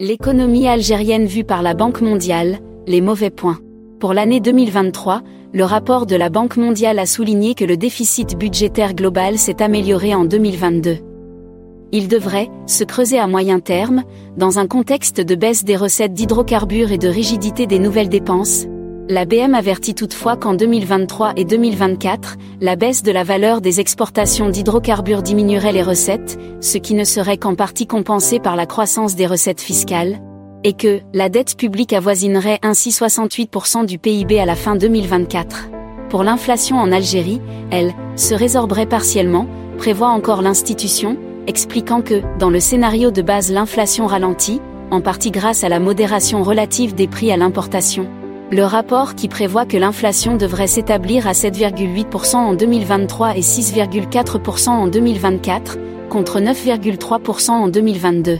L'économie algérienne vue par la Banque mondiale, les mauvais points. Pour l'année 2023, le rapport de la Banque mondiale a souligné que le déficit budgétaire global s'est amélioré en 2022. Il devrait se creuser à moyen terme, dans un contexte de baisse des recettes d'hydrocarbures et de rigidité des nouvelles dépenses, la BM avertit toutefois qu'en 2023 et 2024, la baisse de la valeur des exportations d'hydrocarbures diminuerait les recettes, ce qui ne serait qu'en partie compensé par la croissance des recettes fiscales, et que la dette publique avoisinerait ainsi 68% du PIB à la fin 2024. Pour l'inflation en Algérie, elle se résorberait partiellement, prévoit encore l'institution, expliquant que, dans le scénario de base l'inflation ralentit, en partie grâce à la modération relative des prix à l'importation. Le rapport qui prévoit que l'inflation devrait s'établir à 7,8% en 2023 et 6,4% en 2024, contre 9,3% en 2022.